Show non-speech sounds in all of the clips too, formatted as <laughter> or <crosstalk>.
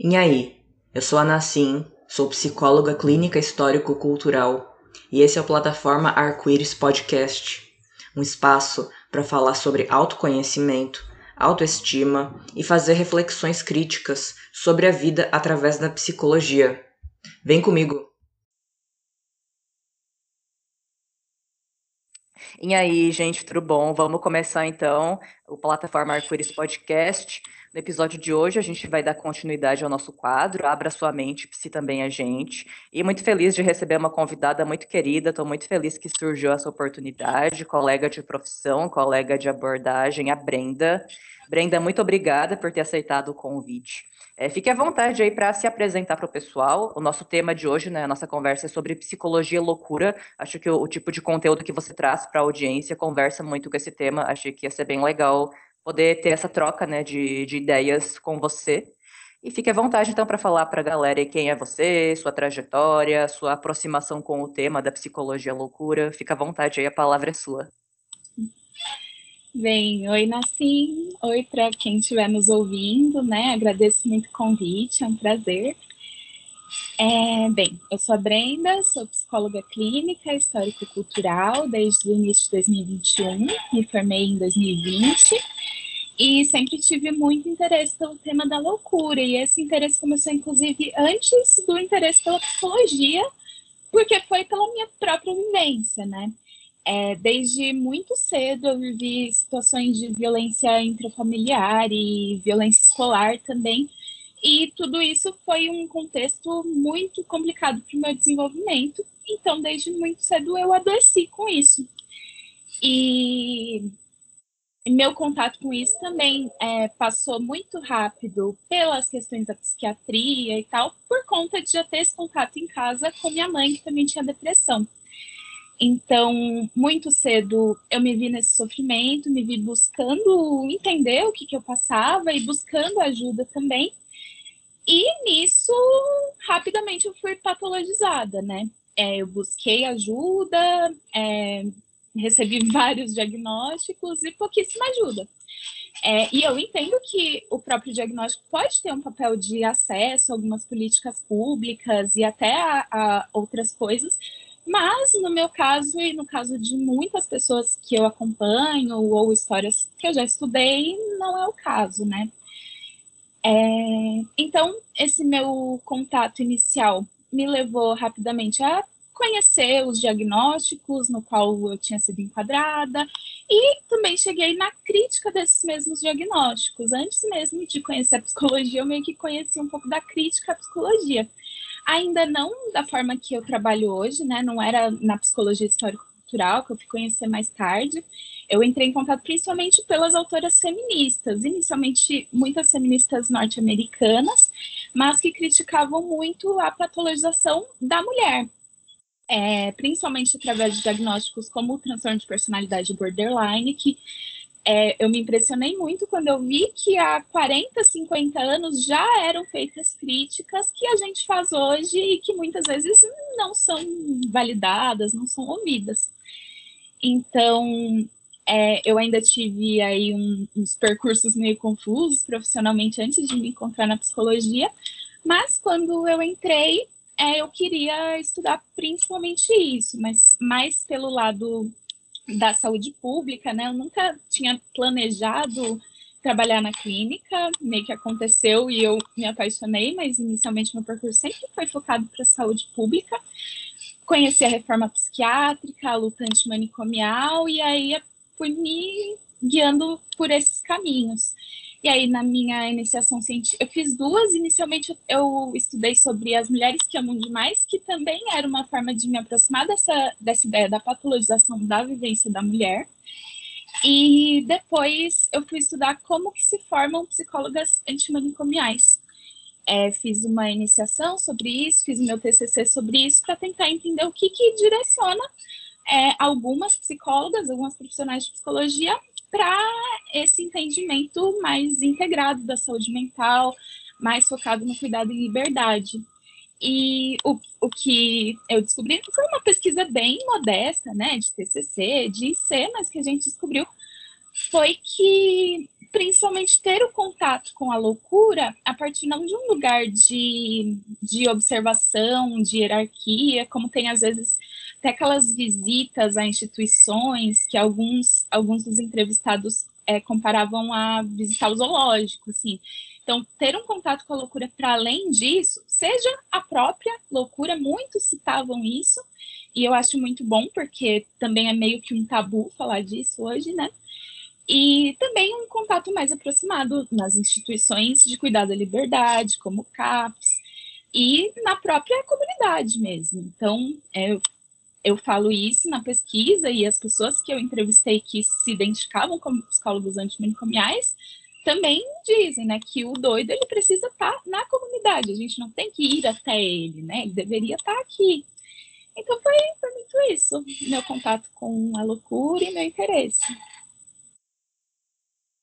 E aí, eu sou a Nassim, sou psicóloga clínica histórico-cultural e esse é o Plataforma Arco-Íris Podcast, um espaço para falar sobre autoconhecimento, autoestima e fazer reflexões críticas sobre a vida através da psicologia. Vem comigo! E aí, gente, tudo bom? Vamos começar então o Plataforma Arco-Íris Podcast. No episódio de hoje, a gente vai dar continuidade ao nosso quadro, Abra Sua Mente, Psi Também a Gente. E muito feliz de receber uma convidada muito querida, estou muito feliz que surgiu essa oportunidade, colega de profissão, colega de abordagem, a Brenda. Brenda, muito obrigada por ter aceitado o convite. É, fique à vontade aí para se apresentar para o pessoal. O nosso tema de hoje, né, a nossa conversa é sobre psicologia loucura. Acho que o, o tipo de conteúdo que você traz para a audiência conversa muito com esse tema. Achei que ia ser bem legal poder ter essa troca né, de, de ideias com você. E fique à vontade, então, para falar para a galera quem é você, sua trajetória, sua aproximação com o tema da psicologia loucura. Fique à vontade aí, a palavra é sua. Bem, oi Nassim, oi para quem estiver nos ouvindo, né? Agradeço muito o convite, é um prazer. É, bem, eu sou a Brenda, sou psicóloga clínica, histórico-cultural desde o início de 2021, me formei em 2020 e sempre tive muito interesse pelo tema da loucura. E esse interesse começou, inclusive, antes do interesse pela psicologia, porque foi pela minha própria vivência, né? É, desde muito cedo eu vivi situações de violência intrafamiliar e violência escolar também, e tudo isso foi um contexto muito complicado para o meu desenvolvimento. Então, desde muito cedo eu adoeci com isso. E meu contato com isso também é, passou muito rápido pelas questões da psiquiatria e tal, por conta de já ter esse contato em casa com minha mãe, que também tinha depressão. Então, muito cedo eu me vi nesse sofrimento, me vi buscando entender o que, que eu passava e buscando ajuda também. E nisso, rapidamente eu fui patologizada, né? É, eu busquei ajuda, é, recebi <laughs> vários diagnósticos e pouquíssima ajuda. É, e eu entendo que o próprio diagnóstico pode ter um papel de acesso a algumas políticas públicas e até a, a outras coisas, mas, no meu caso e no caso de muitas pessoas que eu acompanho ou histórias que eu já estudei, não é o caso, né? É, então, esse meu contato inicial me levou rapidamente a conhecer os diagnósticos no qual eu tinha sido enquadrada e também cheguei na crítica desses mesmos diagnósticos. Antes mesmo de conhecer a psicologia, eu meio que conheci um pouco da crítica à psicologia ainda não da forma que eu trabalho hoje, né? Não era na psicologia histórico-cultural, que eu fui conhecer mais tarde. Eu entrei em contato principalmente pelas autoras feministas, inicialmente muitas feministas norte-americanas, mas que criticavam muito a patologização da mulher, é, principalmente através de diagnósticos como o transtorno de personalidade borderline, que é, eu me impressionei muito quando eu vi que há 40, 50 anos já eram feitas críticas que a gente faz hoje e que muitas vezes não são validadas, não são ouvidas. Então, é, eu ainda tive aí um, uns percursos meio confusos profissionalmente antes de me encontrar na psicologia, mas quando eu entrei, é, eu queria estudar principalmente isso, mas mais pelo lado da saúde pública, né? Eu nunca tinha planejado trabalhar na clínica, meio que aconteceu e eu me apaixonei, mas inicialmente meu percurso sempre foi focado para a saúde pública. Conheci a reforma psiquiátrica, a luta antimanicomial, e aí fui me guiando por esses caminhos. E aí, na minha iniciação científica, eu fiz duas. Inicialmente, eu estudei sobre as mulheres que amam demais, que também era uma forma de me aproximar dessa, dessa ideia da patologização da vivência da mulher. E depois eu fui estudar como que se formam psicólogas antimanicomiais. É, fiz uma iniciação sobre isso, fiz meu TCC sobre isso, para tentar entender o que, que direciona é, algumas psicólogas, algumas profissionais de psicologia para esse entendimento mais integrado da saúde mental, mais focado no cuidado e liberdade. E o, o que eu descobri foi uma pesquisa bem modesta, né, de TCC, de IC, mas que a gente descobriu foi que principalmente ter o contato com a loucura a partir não de um lugar de, de observação, de hierarquia, como tem às vezes até aquelas visitas a instituições que alguns, alguns dos entrevistados é, comparavam a visitar o zoológico, assim. Então, ter um contato com a loucura para além disso, seja a própria loucura, muitos citavam isso, e eu acho muito bom, porque também é meio que um tabu falar disso hoje, né? E também um contato mais aproximado nas instituições de cuidado da liberdade, como CAPS, e na própria comunidade mesmo. Então, é, eu falo isso na pesquisa e as pessoas que eu entrevistei que se identificavam como psicólogos antimanicomiais também dizem, né, que o doido ele precisa estar na comunidade, a gente não tem que ir até ele, né, ele deveria estar aqui. Então foi, foi muito isso, meu contato com a loucura e meu interesse.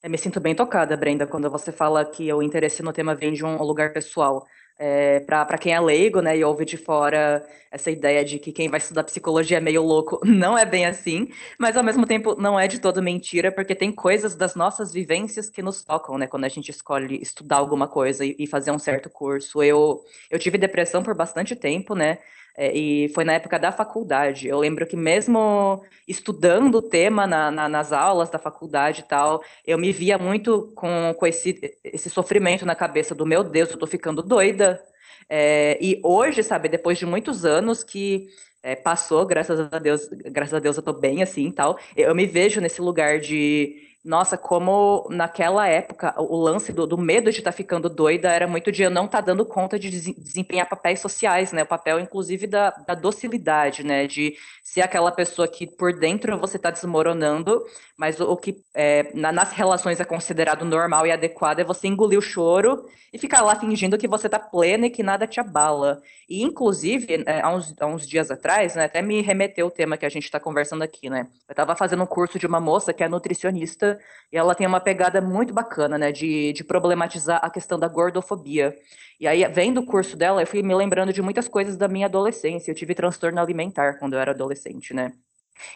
Eu me sinto bem tocada, Brenda, quando você fala que o interesse no tema vem de um lugar pessoal. É, para quem é leigo, né, e ouve de fora essa ideia de que quem vai estudar psicologia é meio louco, <laughs> não é bem assim, mas ao mesmo tempo não é de todo mentira, porque tem coisas das nossas vivências que nos tocam, né, quando a gente escolhe estudar alguma coisa e, e fazer um certo curso. Eu, eu tive depressão por bastante tempo, né, é, e foi na época da faculdade. Eu lembro que mesmo estudando o tema na, na, nas aulas da faculdade e tal, eu me via muito com, com esse, esse sofrimento na cabeça do meu Deus, eu tô ficando doida. É, e hoje, sabe, depois de muitos anos que é, passou, graças a Deus, graças a Deus eu tô bem assim tal, eu me vejo nesse lugar de nossa, como naquela época o lance do, do medo de estar tá ficando doida era muito de eu não estar tá dando conta de desempenhar papéis sociais, né? O papel, inclusive, da, da docilidade, né? De ser aquela pessoa que por dentro você está desmoronando, mas o, o que é, na, nas relações é considerado normal e adequado é você engolir o choro e ficar lá fingindo que você está plena e que nada te abala. E, inclusive, é, há, uns, há uns dias atrás, né? Até me remeteu o tema que a gente está conversando aqui, né? Eu estava fazendo um curso de uma moça que é nutricionista e ela tem uma pegada muito bacana, né, de, de problematizar a questão da gordofobia. E aí, vendo o curso dela, eu fui me lembrando de muitas coisas da minha adolescência. Eu tive transtorno alimentar quando eu era adolescente, né?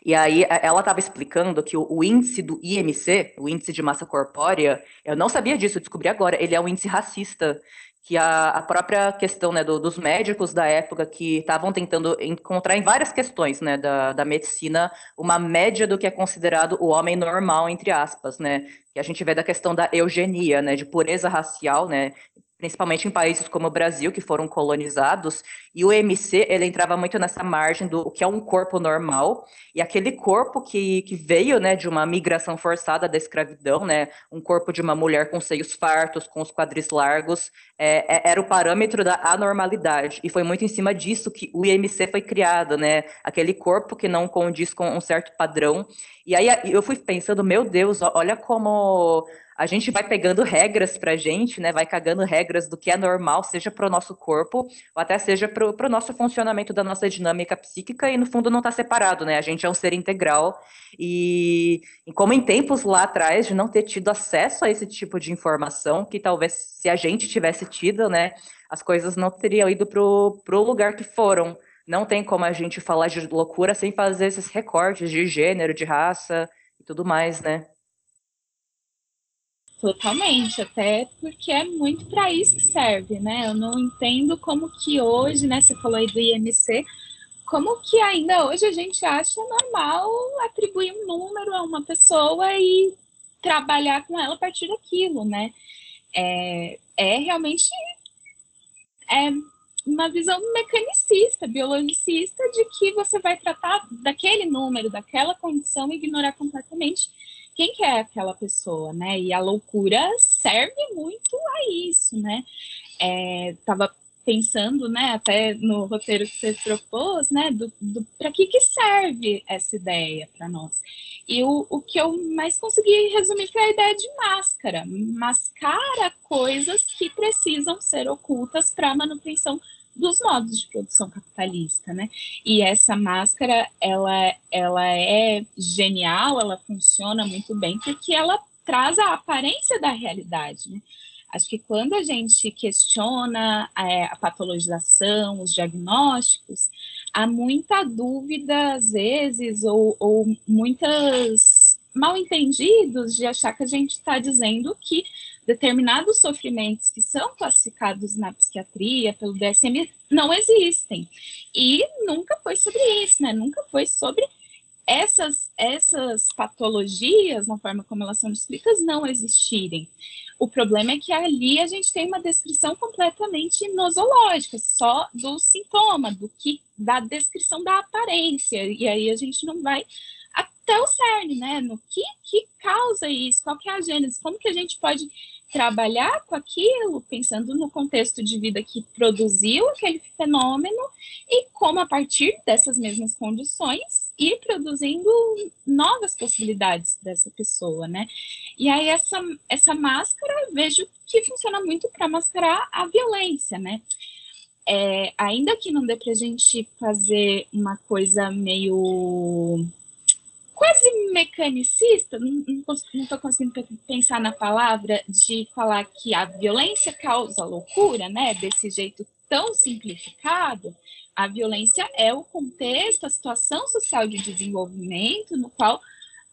E aí ela estava explicando que o, o, índice do IMC, o índice de massa corpórea, eu não sabia disso, eu descobri agora, ele é um índice racista que a, a própria questão né, do, dos médicos da época que estavam tentando encontrar em várias questões né, da, da medicina uma média do que é considerado o homem normal, entre aspas, né? Que a gente vê da questão da eugenia, né, de pureza racial, né? Principalmente em países como o Brasil, que foram colonizados, e o MC, ele entrava muito nessa margem do que é um corpo normal, e aquele corpo que, que veio, né, de uma migração forçada da escravidão, né, um corpo de uma mulher com seios fartos, com os quadris largos, é, é, era o parâmetro da anormalidade, e foi muito em cima disso que o IMC foi criado, né, aquele corpo que não condiz com um certo padrão, e aí eu fui pensando, meu Deus, olha como a gente vai pegando regras para a gente, né? Vai cagando regras do que é normal, seja para o nosso corpo, ou até seja para o nosso funcionamento da nossa dinâmica psíquica, e no fundo não está separado, né? A gente é um ser integral. E, e, como em tempos lá atrás, de não ter tido acesso a esse tipo de informação, que talvez se a gente tivesse tido, né? As coisas não teriam ido para o lugar que foram. Não tem como a gente falar de loucura sem fazer esses recortes de gênero, de raça e tudo mais, né? Totalmente, até porque é muito para isso que serve, né? Eu não entendo como que hoje, né? Você falou aí do IMC, como que ainda hoje a gente acha normal atribuir um número a uma pessoa e trabalhar com ela a partir daquilo, né? É, é realmente é uma visão mecanicista, biologicista, de que você vai tratar daquele número, daquela condição e ignorar completamente quem que é aquela pessoa, né? E a loucura serve muito a isso, né? É, tava pensando, né, até no roteiro que você propôs, né, do, do para que que serve essa ideia para nós? E o, o que eu mais consegui resumir foi a ideia de máscara, mascara coisas que precisam ser ocultas para manutenção dos modos de produção capitalista, né? E essa máscara, ela, ela é genial, ela funciona muito bem, porque ela traz a aparência da realidade, né? Acho que quando a gente questiona é, a patologização, os diagnósticos, há muita dúvida, às vezes, ou, ou muitas mal entendidos de achar que a gente está dizendo que determinados sofrimentos que são classificados na psiquiatria pelo DSM não existem. E nunca foi sobre isso, né? Nunca foi sobre essas, essas patologias, na forma como elas são descritas, não existirem. O problema é que ali a gente tem uma descrição completamente nosológica, só do sintoma, do que da descrição da aparência, e aí a gente não vai até o cerne, né? No que, que causa isso, qual que é a gênese, como que a gente pode trabalhar com aquilo, pensando no contexto de vida que produziu aquele fenômeno e como a partir dessas mesmas condições ir produzindo novas possibilidades dessa pessoa, né? E aí essa essa máscara vejo que funciona muito para mascarar a violência, né? É, ainda que não dê para a gente fazer uma coisa meio quase mecanicista, não estou conseguindo pensar na palavra, de falar que a violência causa loucura, né? Desse jeito tão simplificado, a violência é o contexto, a situação social de desenvolvimento no qual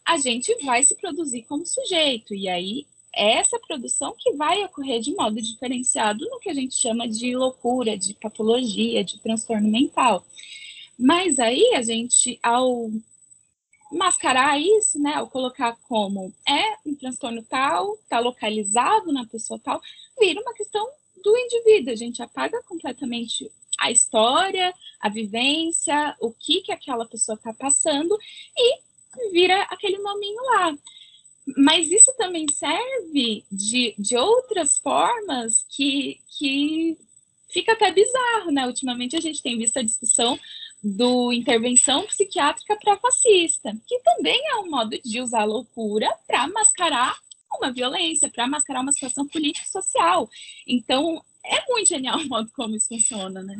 a gente vai se produzir como sujeito. E aí, é essa produção que vai ocorrer de modo diferenciado no que a gente chama de loucura, de patologia, de transtorno mental. Mas aí a gente, ao mascarar isso, né, ou colocar como é um transtorno tal, está localizado na pessoa tal, vira uma questão do indivíduo. A gente apaga completamente a história, a vivência, o que que aquela pessoa está passando e vira aquele nominho lá. Mas isso também serve de, de outras formas que, que fica até bizarro, né? Ultimamente a gente tem visto a discussão do intervenção psiquiátrica para fascista, que também é um modo de usar loucura para mascarar uma violência, para mascarar uma situação político-social. Então, é muito genial <laughs> o modo como isso funciona, né?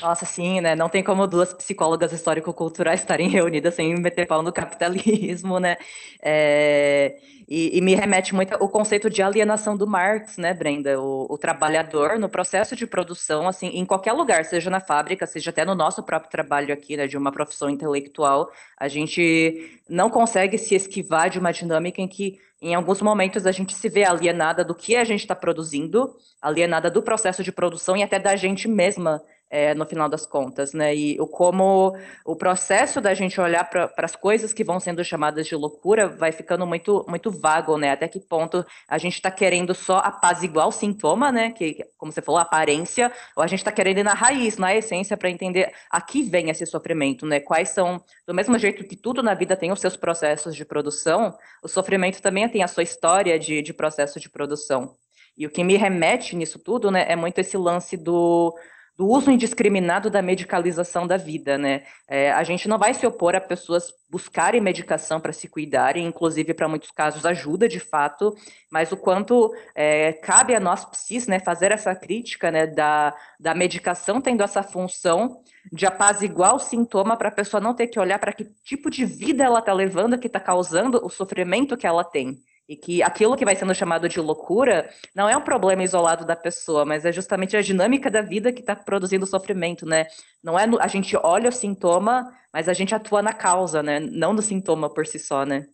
Nossa, sim, né? Não tem como duas psicólogas histórico-culturais estarem reunidas sem meter pau no capitalismo, né? É... E, e, me remete muito ao conceito de alienação do Marx, né, Brenda? O, o, trabalhador no processo de produção, assim, em qualquer lugar, seja na fábrica, seja até no nosso próprio trabalho aqui, né, de uma profissão intelectual, a gente não consegue se esquivar de uma dinâmica em que, em alguns momentos, a gente se vê alienada do que a gente está produzindo, alienada do processo de produção e até da gente mesma é, no final das contas, né? E o como o processo da gente olhar para as coisas que vão sendo chamadas de loucura vai ficando muito, muito vago, né? Até que ponto a gente está querendo só apaziguar o sintoma, né? Que, como você falou, a aparência, ou a gente está querendo ir na raiz, na essência, para entender a que vem esse sofrimento, né? Quais são, do mesmo jeito que tudo na vida tem os seus processos de produção, o sofrimento também tem a sua história de, de processo de produção. E o que me remete nisso tudo, né, é muito esse lance do do uso indiscriminado da medicalização da vida, né? É, a gente não vai se opor a pessoas buscarem medicação para se cuidarem, inclusive para muitos casos ajuda de fato, mas o quanto é, cabe a nós psis, né, fazer essa crítica, né, da, da medicação tendo essa função de apaziguar o sintoma para a pessoa não ter que olhar para que tipo de vida ela está levando que está causando o sofrimento que ela tem. E que aquilo que vai sendo chamado de loucura não é um problema isolado da pessoa, mas é justamente a dinâmica da vida que está produzindo sofrimento, né? Não é no, a gente olha o sintoma, mas a gente atua na causa, né? Não no sintoma por si só, né?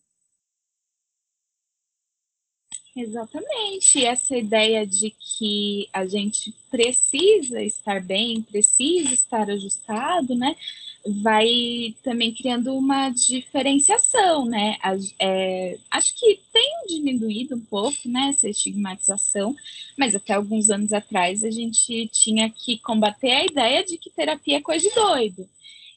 Exatamente. Essa ideia de que a gente precisa estar bem, precisa estar ajustado, né? Vai também criando uma diferenciação, né? É, acho que tem diminuído um pouco, né, essa estigmatização, mas até alguns anos atrás a gente tinha que combater a ideia de que terapia é coisa de doido.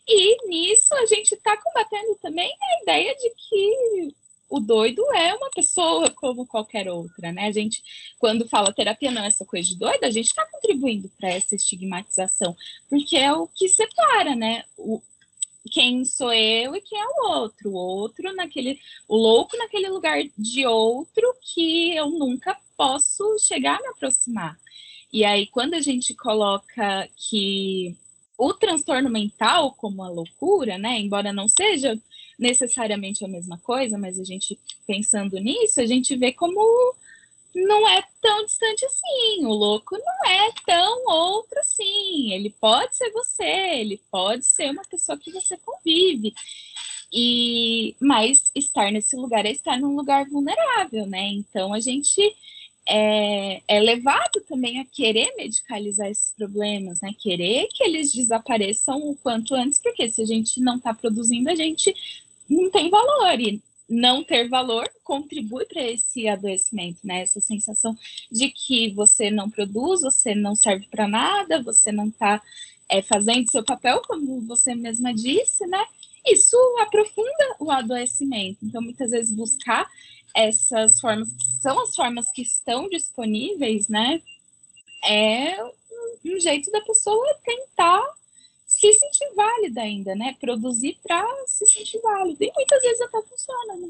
E nisso a gente está combatendo também a ideia de que o doido é uma pessoa como qualquer outra, né? A gente, quando fala terapia não é essa coisa de doido, a gente está contribuindo para essa estigmatização, porque é o que separa, né? O, quem sou eu e quem é o outro. O outro naquele. O louco naquele lugar de outro que eu nunca posso chegar a me aproximar. E aí, quando a gente coloca que o transtorno mental como a loucura, né? Embora não seja necessariamente a mesma coisa, mas a gente pensando nisso, a gente vê como não é tão distante assim. O louco não é tão outro assim. Ele pode ser você, ele pode ser uma pessoa que você convive. E mas estar nesse lugar é estar num lugar vulnerável, né? Então a gente é, é, levado também a querer medicalizar esses problemas, né? Querer que eles desapareçam o quanto antes, porque se a gente não está produzindo, a gente não tem valor. E não ter valor contribui para esse adoecimento, né? Essa sensação de que você não produz, você não serve para nada, você não está é, fazendo seu papel, como você mesma disse, né? Isso aprofunda o adoecimento. Então, muitas vezes, buscar essas formas, que são as formas que estão disponíveis, né? É um jeito da pessoa tentar se sentir válida ainda, né? Produzir para se sentir válida. E muitas vezes até funciona, né?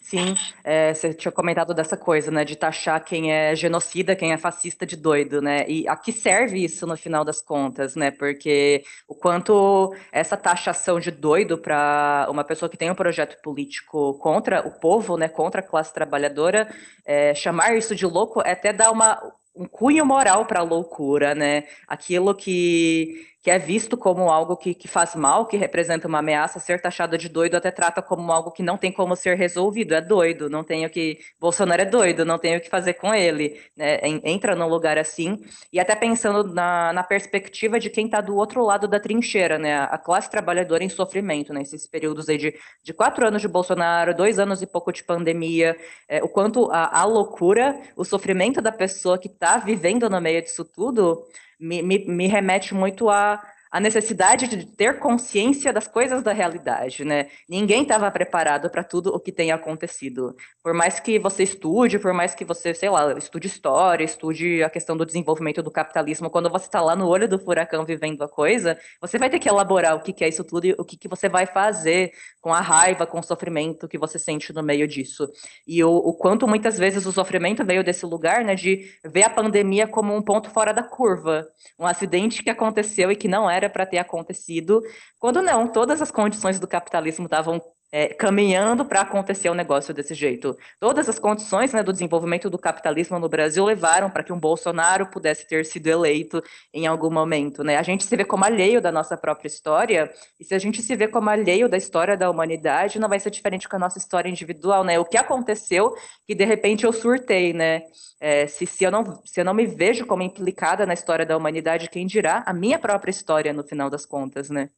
Sim, é, você tinha comentado dessa coisa, né, de taxar quem é genocida, quem é fascista de doido, né, e a que serve isso no final das contas, né, porque o quanto essa taxação de doido para uma pessoa que tem um projeto político contra o povo, né, contra a classe trabalhadora, é, chamar isso de louco é até dar uma, um cunho moral para a loucura, né, aquilo que que é visto como algo que, que faz mal, que representa uma ameaça, ser taxado de doido até trata como algo que não tem como ser resolvido, é doido, não tem o que. Bolsonaro é doido, não tem o que fazer com ele. Né? Entra num lugar assim, e até pensando na, na perspectiva de quem está do outro lado da trincheira, né? A classe trabalhadora em sofrimento, nesses né? períodos aí de, de quatro anos de Bolsonaro, dois anos e pouco de pandemia, é, o quanto a, a loucura, o sofrimento da pessoa que está vivendo no meio disso tudo me, me, me remete muito a a necessidade de ter consciência das coisas da realidade, né? Ninguém estava preparado para tudo o que tem acontecido. Por mais que você estude, por mais que você, sei lá, estude história, estude a questão do desenvolvimento do capitalismo, quando você está lá no olho do furacão vivendo a coisa, você vai ter que elaborar o que, é isso tudo e o que, que você vai fazer com a raiva, com o sofrimento que você sente no meio disso. E o, o quanto muitas vezes o sofrimento veio desse lugar, né, de ver a pandemia como um ponto fora da curva, um acidente que aconteceu e que não era para ter acontecido, quando não, todas as condições do capitalismo estavam é, caminhando para acontecer um negócio desse jeito. Todas as condições né, do desenvolvimento do capitalismo no Brasil levaram para que um Bolsonaro pudesse ter sido eleito em algum momento. Né? A gente se vê como alheio da nossa própria história, e se a gente se vê como alheio da história da humanidade, não vai ser diferente com a nossa história individual. Né? O que aconteceu que de repente eu surtei, né? É, se, se, eu não, se eu não me vejo como implicada na história da humanidade, quem dirá a minha própria história no final das contas, né?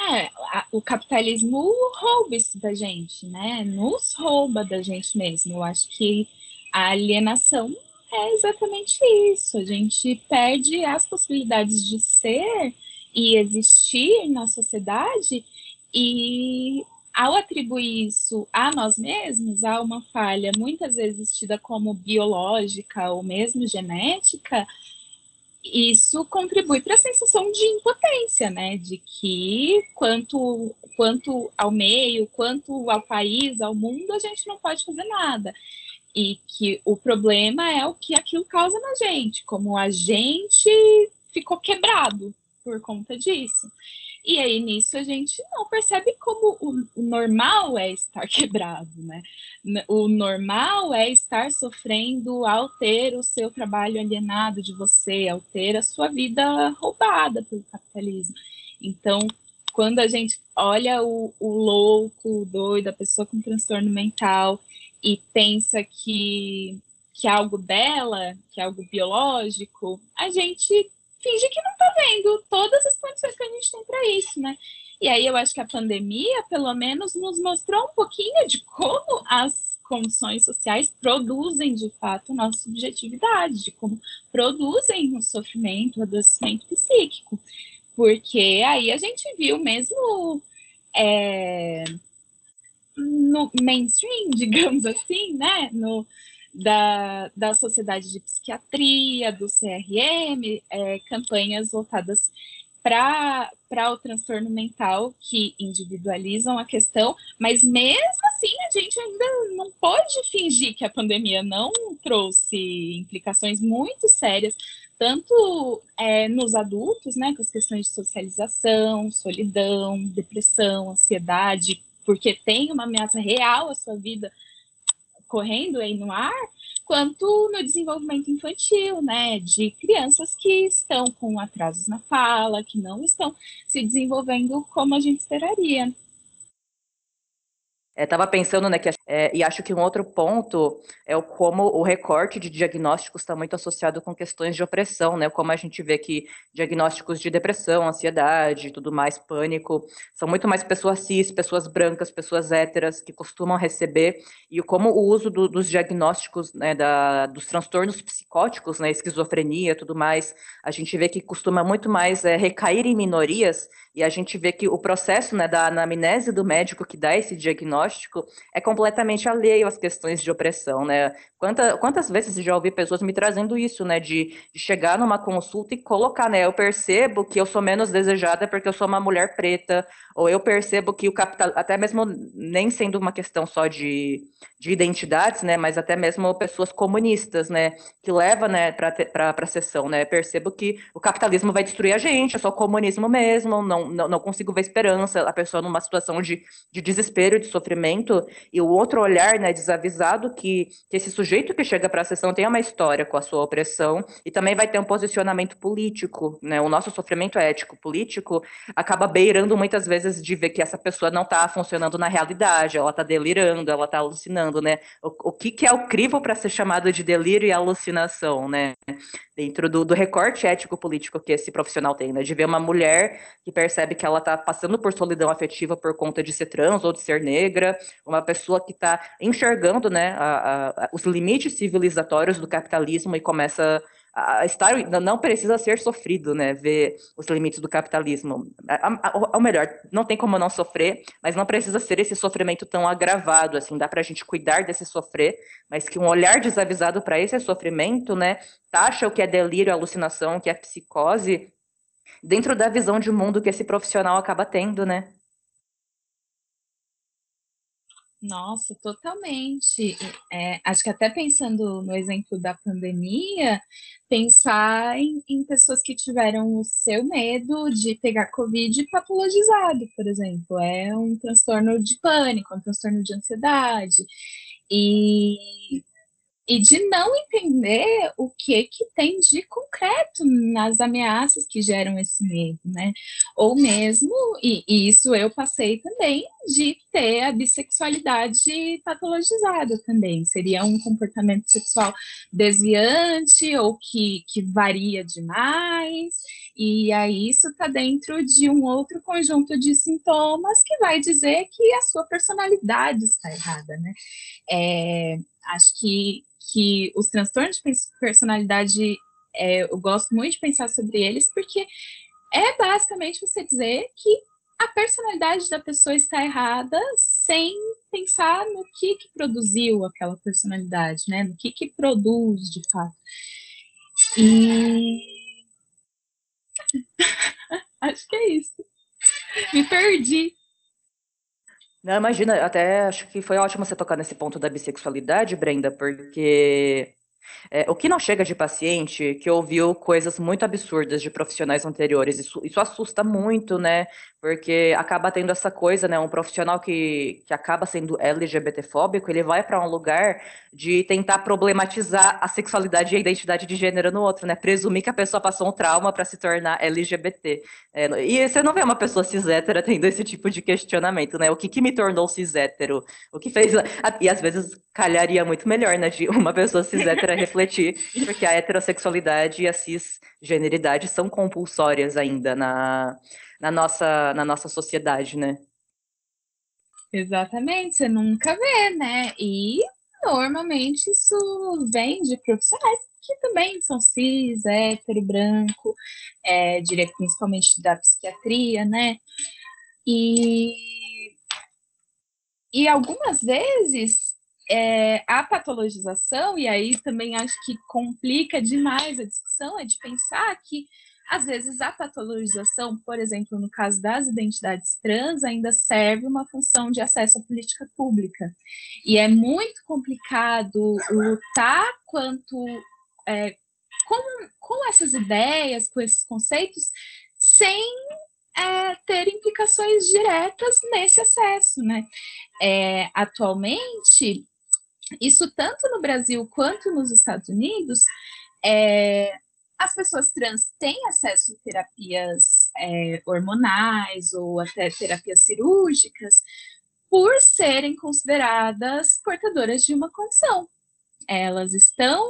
É, a, o capitalismo rouba isso da gente, né? Nos rouba da gente mesmo. Eu acho que a alienação é exatamente isso. A gente perde as possibilidades de ser e existir na sociedade e ao atribuir isso a nós mesmos, a uma falha muitas vezes tida como biológica ou mesmo genética, isso contribui para a sensação de impotência, né? De que quanto, quanto ao meio, quanto ao país, ao mundo, a gente não pode fazer nada. E que o problema é o que aquilo causa na gente, como a gente ficou quebrado por conta disso. E aí nisso a gente não percebe como o, o, normal é estar <laughs> quebrado, né? O normal é estar sofrendo ao ter o seu trabalho alienado de você, ao ter a sua vida roubada pelo capitalismo. Então, quando a gente olha o, o louco, o doido, a pessoa com transtorno mental e pensa que que é algo dela, que é algo biológico, a gente finge que não tá vendo todas as condições que a gente tem para isso, né? E aí eu acho que a pandemia, pelo menos, nos mostrou um pouquinho de como as condições sociais produzem de fato nossa subjetividade, de como produzem o sofrimento, o adoecimento psíquico. Porque aí a gente viu mesmo é, no mainstream, <laughs> digamos assim, né? No, da, da Sociedade de Psiquiatria, do CRM, é, campanhas voltadas para o transtorno mental que individualizam a questão, mas mesmo assim a gente ainda não pode fingir que a pandemia não trouxe implicações muito sérias, tanto é, nos adultos, né, com as questões de socialização, solidão, depressão, ansiedade, porque tem uma ameaça real à sua vida correndo aí no ar, quanto no desenvolvimento infantil, né, de crianças que estão com atrasos na fala, que não estão se desenvolvendo como a gente esperaria. Estava é, pensando, né, que, é, e acho que um outro ponto é o como o recorte de diagnósticos está muito associado com questões de opressão, né, como a gente vê que diagnósticos de depressão, ansiedade, tudo mais, pânico, são muito mais pessoas cis, pessoas brancas, pessoas héteras que costumam receber, e como o uso do, dos diagnósticos, né, da, dos transtornos psicóticos, né, esquizofrenia, tudo mais, a gente vê que costuma muito mais é, recair em minorias e a gente vê que o processo né, da anamnese do médico que dá esse diagnóstico é completamente alheio às questões de opressão, né? Quanta, quantas vezes já ouvi pessoas me trazendo isso, né? De, de, chegar numa consulta e colocar, né? Eu percebo que eu sou menos desejada porque eu sou uma mulher preta, ou eu percebo que o capital, até mesmo nem sendo uma questão só de, de identidades, né? Mas até mesmo pessoas comunistas, né? Que leva, né, para a sessão, né? Percebo que o capitalismo vai destruir a gente, é só comunismo mesmo, não não, não, consigo ver esperança, a pessoa numa situação de, de desespero, de sofrimento, e o outro olhar, né, desavisado, que, que esse sujeito que chega para a sessão tem uma história com a sua opressão e também vai ter um posicionamento político, né, o nosso sofrimento ético político acaba beirando muitas vezes de ver que essa pessoa não está funcionando na realidade, ela está delirando, ela está alucinando, né, o, o que, que é o crivo para ser chamado de delírio e alucinação, né, dentro do, do recorte ético-político que esse profissional tem, né, de ver uma mulher que percebe que ela está passando por solidão afetiva por conta de ser trans ou de ser negra, uma pessoa que está enxergando né, a, a, os limites civilizatórios do capitalismo e começa a estar, não precisa ser sofrido, né, ver os limites do capitalismo. Ou melhor, não tem como não sofrer, mas não precisa ser esse sofrimento tão agravado, assim, dá para a gente cuidar desse sofrer, mas que um olhar desavisado para esse sofrimento, né, taxa o que é delírio, alucinação, o que é psicose, dentro da visão de mundo que esse profissional acaba tendo, né? Nossa, totalmente. É, acho que até pensando no exemplo da pandemia, pensar em, em, pessoas que tiveram o seu medo de pegar Covid patologizado, por exemplo. É um transtorno de pânico, um transtorno de ansiedade. E e de não entender o que que tem de concreto nas ameaças que geram esse medo, né? Ou mesmo, e, e, isso eu passei também, de ter a bissexualidade patologizada também. Seria um comportamento sexual desviante ou que, que varia demais, e aí isso está dentro de um outro conjunto de sintomas que vai dizer que a sua personalidade está errada, né? É, acho que que os transtornos de personalidade, é, eu gosto muito de pensar sobre eles, porque é basicamente você dizer que a personalidade da pessoa está errada sem pensar no que, que produziu aquela personalidade, né? No que, que produz de fato. E <laughs> acho que é isso. Me perdi. Não, imagina, até acho que foi ótimo você tocar nesse ponto da bissexualidade, Brenda, porque é, o que não chega de paciente que ouviu coisas muito absurdas de profissionais anteriores, isso, isso assusta muito, né? Porque acaba tendo essa coisa, né? Um profissional que, que acaba sendo LGBTfóbico, ele vai para um lugar de tentar problematizar a sexualidade e a identidade de gênero no outro, né? Presumir que a pessoa passou um trauma para se tornar LGBT. É, e você não vê uma pessoa cis hétera tendo esse tipo de questionamento, né? O que, que me tornou cis hétero? O que fez. E às vezes calharia muito melhor, né? De uma pessoa cis hétera refletir, porque a heterossexualidade e a cisgeneridade são compulsórias ainda na, na, nossa, na nossa sociedade, né? Exatamente, você nunca vê, né? E normalmente isso vem de profissionais que também são cis, hétero, branco, é, diria principalmente da psiquiatria, né? E, e algumas vezes é, a patologização, e aí também acho que complica demais a discussão, é de pensar que, às vezes, a patologização, por exemplo, no caso das identidades trans, ainda serve uma função de acesso à política pública. E é muito complicado lutar quanto. É, com, com essas ideias, com esses conceitos, sem é, ter implicações diretas nesse acesso, né? É, atualmente, Isso tanto no Brasil quanto nos Estados Unidos, é, as pessoas trans têm acesso a terapias é, hormonais ou até terapias cirúrgicas por serem consideradas portadoras de uma condição elas estão,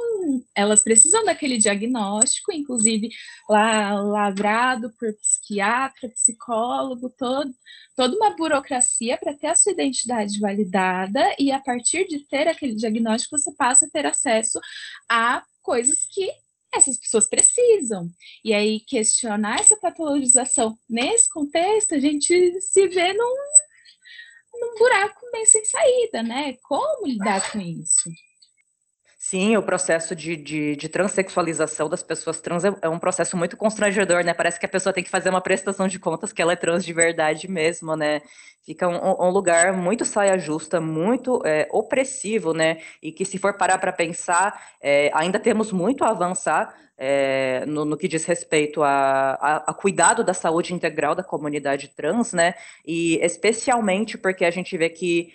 elas precisam daquele diagnóstico, inclusive lá lavrado por psiquiatra, psicólogo, todo, toda uma burocracia para ter a sua identidade validada e a partir de ter aquele diagnóstico você passa a ter acesso a coisas que essas pessoas precisam. E aí questionar essa patologização nesse contexto, a gente se vê num, num buraco bem sem saída, né? Como lidar com isso? Sim, o processo de, de, de transexualização das pessoas trans é, é, um processo muito constrangedor, né? Parece que a pessoa tem que fazer uma prestação de contas que ela é trans de verdade mesmo, né? Fica um, um lugar muito saia justa, muito é, opressivo, né? E que se for parar para pensar, é, ainda temos muito a avançar é, no, no, que diz respeito a, a, a, cuidado da saúde integral da comunidade trans, né? E especialmente porque a gente vê que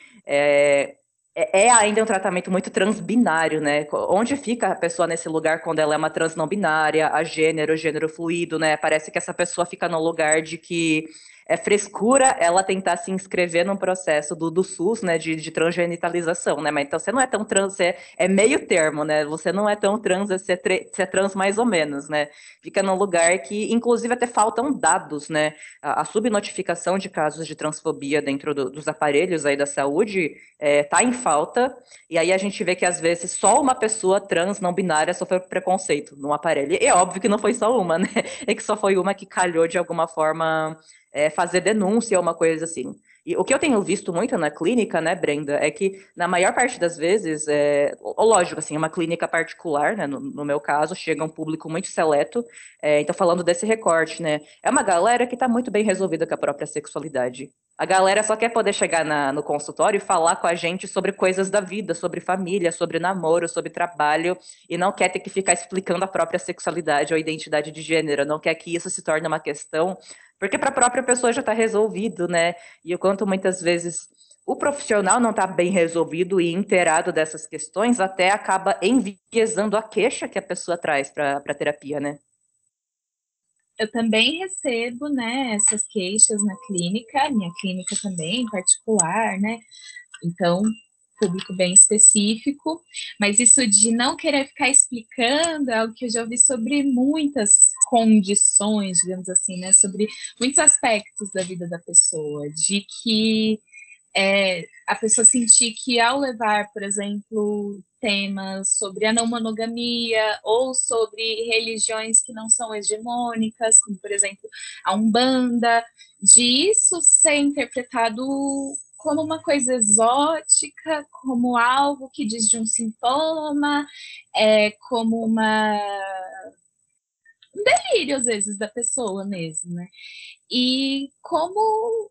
é, é, ainda um tratamento muito transbinário, né? Onde fica a pessoa nesse lugar quando ela é uma trans não binária, a gênero, gênero fluido, né? Parece que essa pessoa fica no lugar de que é frescura ela tentar se inscrever num processo do, do SUS, né, de, de transgenitalização, né, mas então você não é tão trans, você é meio termo, né, você não é tão trans, você é, você é trans mais ou menos, né, fica num lugar que, inclusive, até faltam dados, né, a, a subnotificação de casos de transfobia dentro do, dos aparelhos aí da saúde está é, em falta, e aí a gente vê que, às vezes, só uma pessoa trans não binária sofreu preconceito num aparelho, e é óbvio que não foi só uma, né, <laughs> é que só foi uma que calhou de alguma forma é, fazer denúncia, uma coisa assim. E o que eu tenho visto muito na clínica, né, Brenda, é que na maior parte das vezes, é, lógico, assim, uma clínica particular, né, no, no meu caso, chega um público muito seleto, é, então falando desse recorte, né, é uma galera que está muito bem resolvida com a própria sexualidade. A galera só quer poder chegar na, no consultório e falar com a gente sobre coisas da vida, sobre família, sobre namoro, sobre trabalho, e não quer ter que ficar explicando a própria sexualidade ou identidade de gênero, não quer que isso se torne uma questão porque para a própria pessoa já está resolvido, né? E o quanto muitas vezes o profissional não está bem resolvido e inteirado dessas questões, até acaba enviesando a queixa que a pessoa traz para a terapia, né? Eu também recebo, né, essas queixas na clínica, minha clínica também, em particular, né? Então, público bem específico, mas isso de não querer ficar explicando é algo que eu já ouvi sobre muitas condições, digamos assim, né? Sobre muitos aspectos da vida da pessoa, de que é, a pessoa sentir que ao levar, por exemplo, temas sobre a não monogamia ou sobre religiões que não são hegemônicas, como por exemplo a Umbanda, de isso ser interpretado como uma coisa exótica, como algo que diz de um sintoma, é, como uma um delírio às vezes da pessoa mesmo, né? E como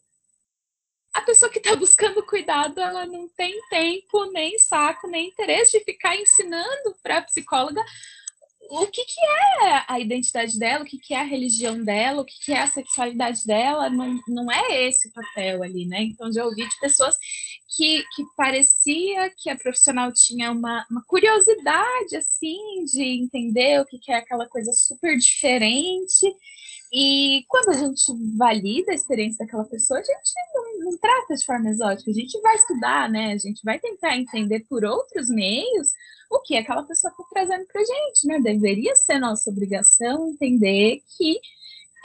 a pessoa que está <laughs> buscando cuidado, ela não tem tempo, nem saco, nem interesse de ficar ensinando para a psicóloga o que, que é a identidade dela, o que, que é a religião dela, o que, que é a sexualidade dela, não, não é esse o papel ali, né? Então, já ouvi de pessoas que, que parecia que a profissional tinha uma, uma curiosidade, assim, de entender o que, que é aquela coisa super diferente, e quando a gente valida a experiência daquela pessoa, a gente não, não, trata de forma exótica, a gente vai estudar, né? A gente vai tentar entender por outros meios o que aquela pessoa está trazendo para a gente, né? Deveria ser nossa obrigação entender que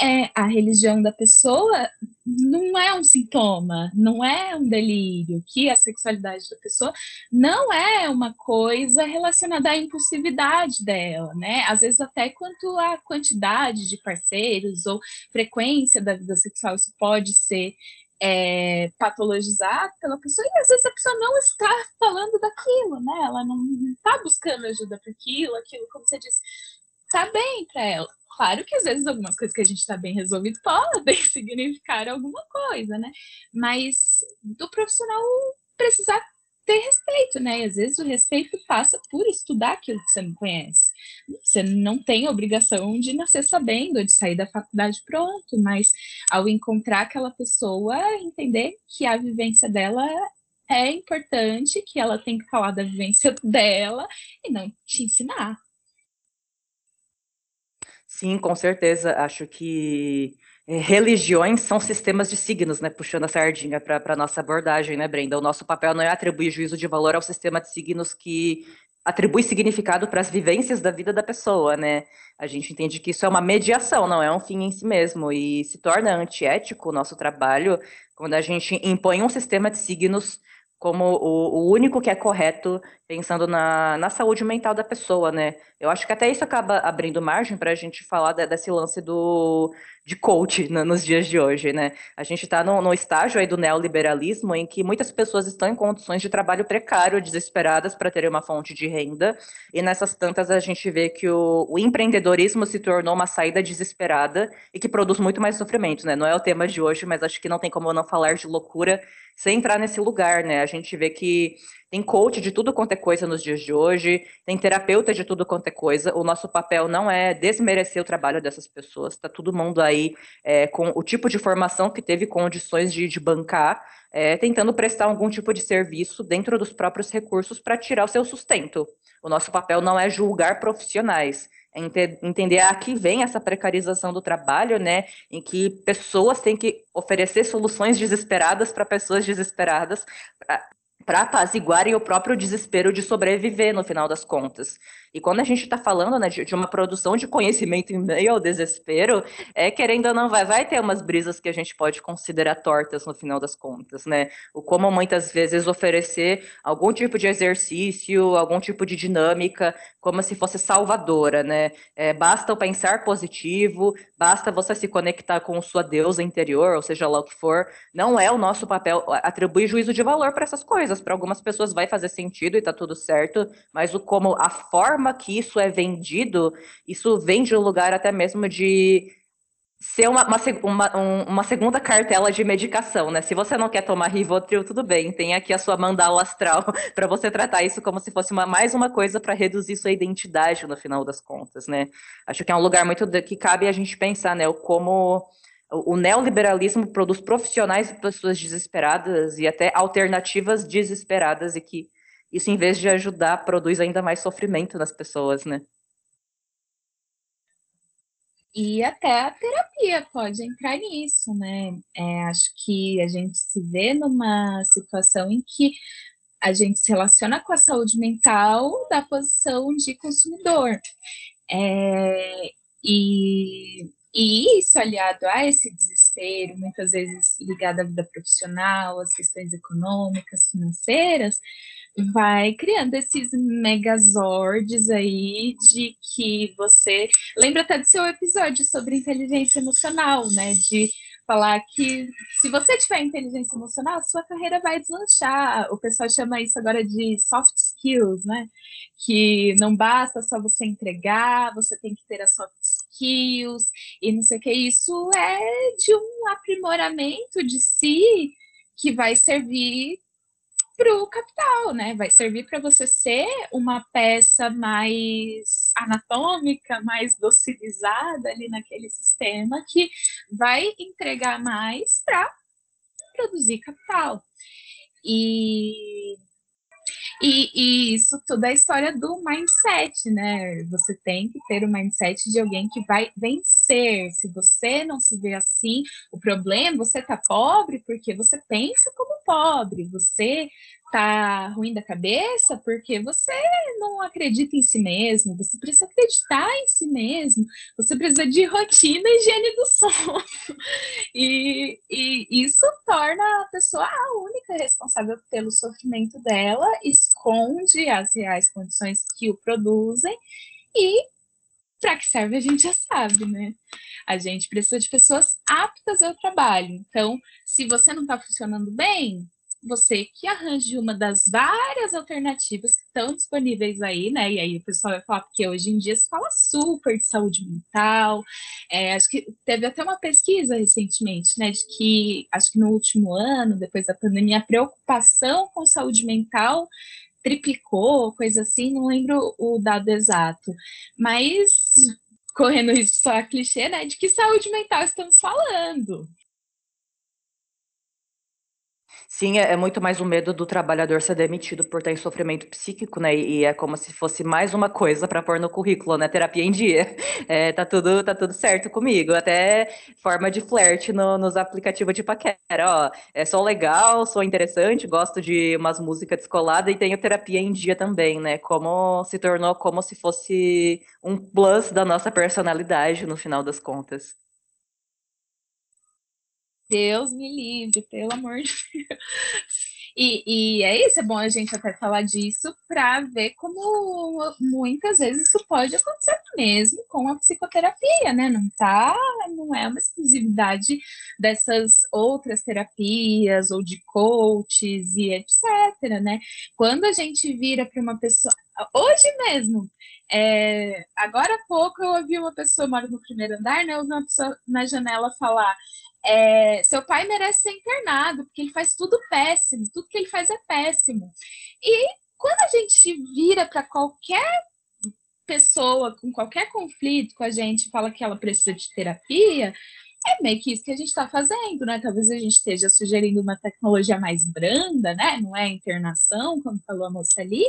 é, a religião da pessoa não é um sintoma, não é um delírio, que a sexualidade da pessoa não é uma coisa relacionada à impulsividade dela, né? Às vezes até quanto à quantidade de parceiros ou frequência da vida sexual, isso pode ser é, patologizado pela pessoa, e às vezes a pessoa não está falando daquilo, né? Ela não está buscando ajuda para aquilo, aquilo, como você disse, tá bem para ela. Claro que às vezes algumas coisas que a gente está bem resolvido podem <laughs> significar alguma coisa, né? Mas do profissional precisar ter respeito, né? E às vezes o respeito passa por estudar aquilo que você não conhece. Você não tem obrigação de nascer sabendo, de sair da faculdade pronto, mas ao encontrar aquela pessoa, entender que a vivência dela é importante, que ela tem que falar da vivência <laughs> dela e não te ensinar. Sim, com certeza. Acho que é, religiões são sistemas de signos, né? Puxando a sardinha para a nossa abordagem, né, Brenda? O nosso papel não é atribuir juízo de valor ao sistema de signos que atribui significado para as vivências da vida da pessoa, né? A gente entende que isso é uma mediação, não é um fim em si mesmo, e se torna antiético o nosso trabalho quando a gente impõe um sistema de signos como o, o, único que é correto pensando na, na saúde mental da pessoa, né? Eu acho que até isso acaba abrindo margem para a gente falar de, desse lance do, de coach no, nos dias de hoje, né? A gente está no, no, estágio aí do neoliberalismo em que muitas pessoas estão em condições de trabalho precário, desesperadas para terem uma fonte de renda, e nessas tantas a gente vê que o, o empreendedorismo se tornou uma saída desesperada e que produz muito mais sofrimento, né? Não é o tema de hoje, mas acho que não tem como não falar de loucura sem entrar nesse lugar, né? A gente vê que tem coach de tudo quanto é coisa nos dias de hoje, tem terapeuta de tudo quanto é coisa. O nosso papel não é desmerecer o trabalho dessas pessoas, está todo mundo aí é, com o tipo de formação que teve condições de, de bancar, é, tentando prestar algum tipo de serviço dentro dos próprios recursos para tirar o seu sustento. O nosso papel não é julgar profissionais, é entender a que vem essa precarização do trabalho, né, em que pessoas têm que oferecer soluções desesperadas para pessoas desesperadas, para apaziguarem o próprio desespero de sobreviver no final das contas. E quando a gente está falando né, de, de, uma produção de conhecimento em meio ao desespero, é querendo ou não, vai, vai ter umas brisas que a gente pode considerar tortas no final das contas, né? O como muitas vezes oferecer algum tipo de exercício, algum tipo de dinâmica, como se fosse salvadora, né? É, basta pensar positivo, basta você se conectar com sua deusa interior, ou seja lá o que for. Não é o nosso papel atribuir juízo de valor para essas coisas. Para algumas pessoas vai fazer sentido e está tudo certo, mas o como a forma forma que isso é vendido, isso vem de um lugar até mesmo de ser uma, uma, uma, uma, segunda cartela de medicação, né? Se você não quer tomar Rivotril, tudo bem, tem aqui a sua mandala astral <laughs> para você tratar isso como se fosse uma, mais uma coisa para reduzir sua identidade no final das contas, né? Acho que é um lugar muito que cabe a gente pensar, né? Como o, o neoliberalismo produz profissionais e pessoas desesperadas e até alternativas desesperadas e que isso, em vez de ajudar, produz ainda mais sofrimento nas pessoas, né? E até a terapia pode entrar nisso, né? É, acho que a gente se vê numa situação em que a gente se relaciona com a saúde mental da posição de consumidor. É, e, e isso aliado a esse desespero, muitas vezes ligado à vida profissional, às questões econômicas, financeiras, vai criando esses megazords aí de que você lembra até do seu episódio sobre inteligência emocional, né? De falar que se você tiver inteligência emocional, sua carreira vai deslanchar. O pessoal chama isso agora de soft skills, né? Que não basta só você entregar, você tem que ter as soft skills e não sei o que. Isso é de um aprimoramento de si que vai servir para o capital, né? Vai servir para você ser uma peça mais anatômica, mais docilizada ali naquele sistema que vai entregar mais para produzir capital. E e, e, isso tudo é a história do mindset, né? Você tem que ter o mindset de alguém que vai vencer. Se você não se vê assim, o problema, você tá pobre porque você pensa como pobre, você tá ruim da cabeça porque você não acredita em si mesmo, você precisa acreditar em si mesmo, você precisa de rotina e higiene do <laughs> sono. E, e isso torna a pessoa a única responsável pelo sofrimento dela, esconde as reais condições que o produzem e para que serve a gente já sabe, né? A gente precisa de pessoas aptas ao trabalho. Então, se você não está funcionando bem, você que arranje uma das várias alternativas que estão disponíveis aí, né? E aí o pessoal vai falar, porque hoje em dia se fala super de saúde mental. É, acho que teve até uma pesquisa recentemente, né? De que acho que no último ano, depois da pandemia, a preocupação com saúde mental triplicou, coisa assim, não lembro o dado exato. Mas correndo risco só a clichê, né? De que saúde mental estamos falando? Sim, é, é, muito mais o medo do trabalhador ser demitido por ter sofrimento psíquico, né? E é como se fosse mais uma coisa para pôr no currículo, né? Terapia em dia. <laughs> É, tá, tudo, tá tudo certo comigo. Até forma de flerte no, nos aplicativos de paquera. Ó, é, sou legal, sou interessante, gosto de umas músicas descoladas e tenho terapia em dia também, né? Como se tornou como se fosse um plus da nossa personalidade no final das contas. Deus me livre, pelo amor de Deus. E, e, é isso, é bom a gente até falar disso para ver como muitas vezes isso pode acontecer mesmo com a psicoterapia, né? Não tá, não é uma exclusividade dessas outras terapias ou de coaches e etc, né? Quando a gente vira para uma pessoa, hoje mesmo, é, agora há pouco eu ouvi uma pessoa, mora no primeiro andar, né? Eu ouvi uma pessoa na janela falar é, seu pai merece ser internado, porque ele faz tudo péssimo, tudo que ele faz é péssimo. E quando a gente vira para qualquer pessoa com qualquer conflito com a gente fala que ela precisa de terapia, é meio que isso que a gente está fazendo, né? Talvez a gente esteja sugerindo uma tecnologia mais branda, né? Não é internação, como falou a moça ali,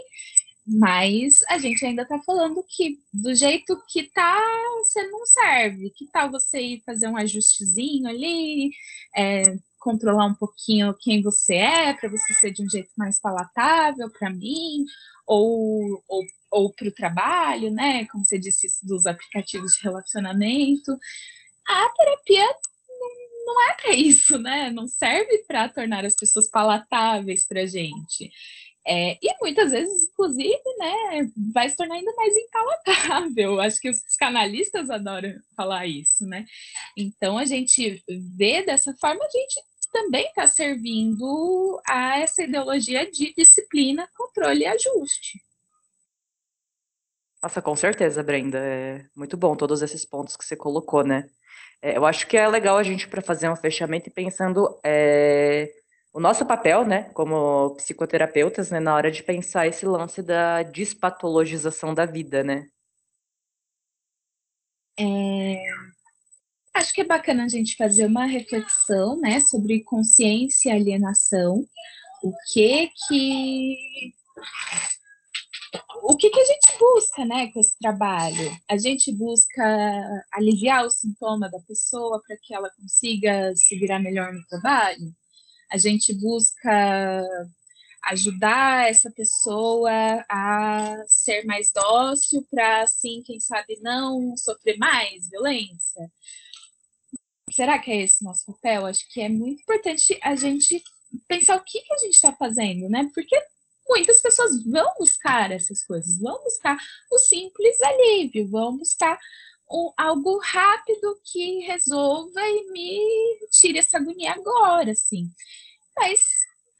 mas a gente ainda está falando que do jeito que tá, você não serve. Que tal você ir fazer um ajustezinho ali, é, controlar um pouquinho quem você é, para você ser de um jeito mais palatável para mim, ou, ou, ou para o trabalho, né? Como você disse, dos aplicativos de relacionamento. A terapia não é para isso, né? Não serve para tornar as pessoas palatáveis para gente. É, e muitas vezes, inclusive, né, vai se tornar ainda mais impalatável. Acho que os psicanalistas adoram falar isso, né? Então, a gente vê dessa forma, a gente também está servindo a essa ideologia de disciplina, controle e ajuste. Nossa, com certeza, Brenda. É muito bom todos esses pontos que você colocou, né? É, eu acho que é legal a gente, para fazer um fechamento, pensando é, o nosso papel, né, como psicoterapeutas, né, na hora de pensar esse lance da despatologização da vida, né? É... Acho que é bacana a gente fazer uma reflexão, né, sobre consciência e alienação. O que que o que, que a gente busca, né, com esse trabalho? A gente busca aliviar o sintoma da pessoa para que ela consiga se virar melhor no trabalho? a gente busca ajudar essa pessoa a ser mais dócil para, assim, quem sabe não sofrer mais violência. Será que é esse nosso papel? Acho que é muito importante a gente pensar o que, que a gente está fazendo, né? Porque muitas pessoas vão buscar essas coisas, vão buscar o simples alívio, vão buscar um, algo rápido que resolva e me tire essa agonia agora, assim. Mas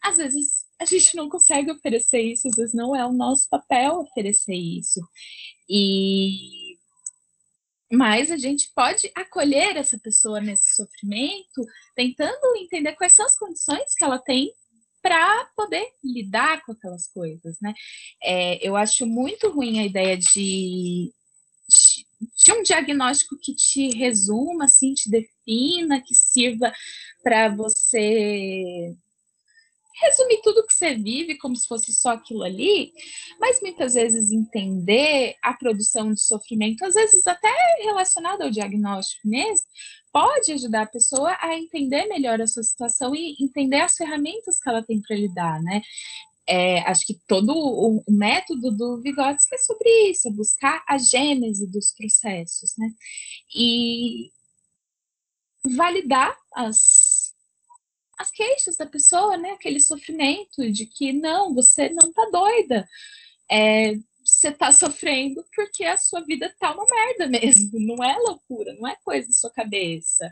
às vezes a gente não consegue oferecer isso, às vezes não é o nosso papel oferecer isso. E mas a gente pode acolher essa pessoa nesse sofrimento, tentando entender quais são as condições que ela tem para poder lidar com aquelas coisas, né? É, eu acho muito ruim a ideia de de um diagnóstico que te resuma, assim, te defina, que sirva para você resumir tudo que você vive como se fosse só aquilo ali, mas muitas vezes entender a produção de sofrimento, às vezes até relacionado ao diagnóstico mesmo, pode ajudar a pessoa a entender melhor a sua situação e entender as ferramentas que ela tem para lidar, né? É, acho que todo o, método do Vygotsky é sobre isso, é buscar a gênese dos processos, né? E validar as, as queixas da pessoa, né? Aquele sofrimento de que não, você não tá doida. É, você tá sofrendo porque a sua vida tá uma merda mesmo, <laughs> não é loucura, não é coisa da sua cabeça.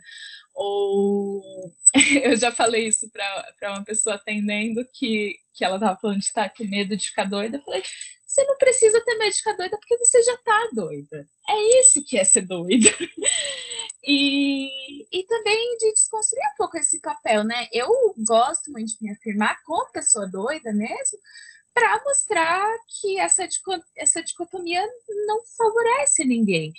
Ou <laughs> eu já falei isso para uma pessoa atendendo que, que ela tava falando de estar com medo de ficar doida. Eu falei, você não precisa ter medo de ficar doida porque você já tá doida. É isso que é ser doida. <laughs> E, e também de desconstruir um pouco esse papel, né? Eu gosto muito de me afirmar como pessoa doida mesmo, para mostrar que essa, essa dicotomia não favorece ninguém.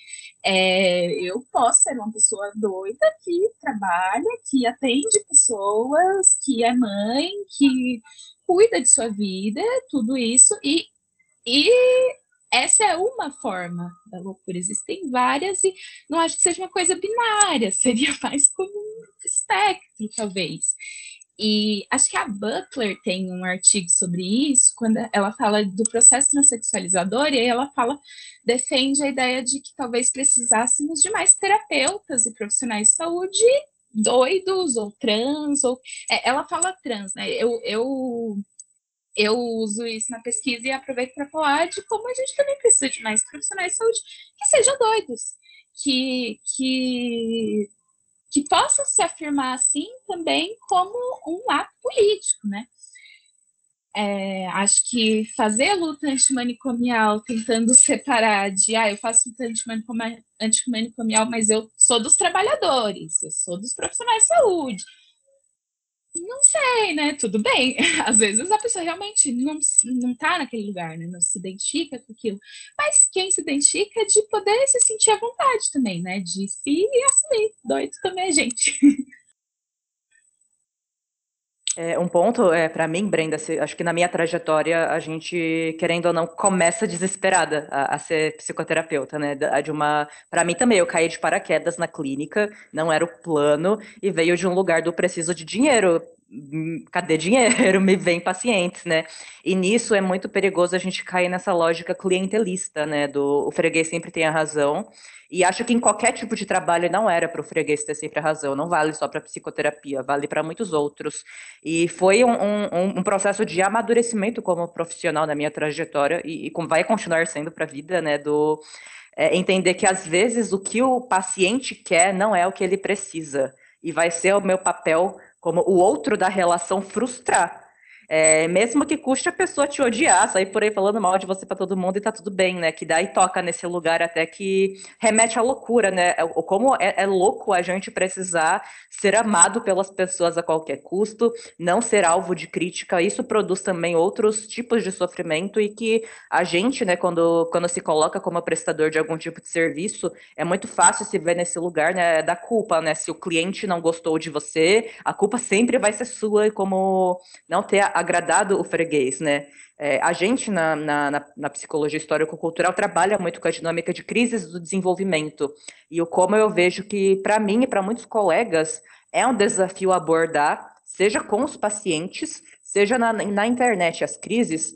É, eu posso ser uma pessoa doida que trabalha, que atende pessoas, que é mãe, que cuida de sua vida, tudo isso, e, e essa é uma forma da loucura. Existem várias, e não acho que seja uma coisa binária, <laughs> seria mais como um espectro, talvez. E acho que a Butler tem um artigo sobre isso, quando ela fala do processo transexualizador, e aí ela fala, defende a ideia de que talvez precisássemos de mais terapeutas e profissionais de saúde doidos ou trans, ou é, ela fala trans, né? Eu, eu, eu uso isso na pesquisa e aproveito para falar de como a gente também precisa de mais profissionais de saúde que sejam doidos, que, que que possam se afirmar assim também como um ato político, né? É, acho que fazer a luta antimanicomial tentando separar de, ah, eu faço luta antimanicomial, mas eu sou dos trabalhadores, eu sou dos profissionais de saúde, não sei, né? Tudo bem. <laughs> Às vezes a pessoa realmente não, não tá naquele lugar, né? Não se identifica com aquilo. Mas quem se identifica é de poder se sentir à vontade também, né? De se assumir. Doido também é gente. <laughs> É, um ponto, é, para mim, Brenda, acho que na minha trajetória, a gente, querendo ou não, começa desesperada a, a ser psicoterapeuta, né? De uma, para mim também, eu caí de paraquedas na clínica, não era o plano, e veio de um lugar do preciso de dinheiro. Hum, cadê dinheiro? <laughs> Me vem pacientes, né? E nisso é muito perigoso a gente cair nessa lógica clientelista, né? Do o freguês sempre tem a razão. E acho que em qualquer tipo de trabalho não era para o freguês ter sempre a razão, não vale só para psicoterapia, vale para muitos outros. E foi um, um, um, processo de amadurecimento como profissional na minha trajetória e, e vai continuar sendo para a vida, né? Do é, entender que às vezes o que o paciente quer não é o que ele precisa. E vai ser o meu papel como o outro da relação frustrar é, mesmo que custe a pessoa te odiar, sair por aí falando mal de você para todo mundo e tá tudo bem, né? Que daí toca nesse lugar até que remete à loucura, né? É, como é, é louco a gente precisar ser amado pelas pessoas a qualquer custo, não ser alvo de crítica. Isso produz também outros tipos de sofrimento e que a gente, né, quando, quando se coloca como prestador de algum tipo de serviço, é muito fácil se ver nesse lugar, né, da culpa, né? Se o cliente não gostou de você, a culpa sempre vai ser sua e como não ter a agradado o freguês, né? É, a gente, na, na, na psicologia histórico-cultural, trabalha muito com a dinâmica de crises do desenvolvimento. E o como eu vejo que, para mim e para muitos colegas, é um desafio abordar, seja com os pacientes, seja na, na internet, as crises,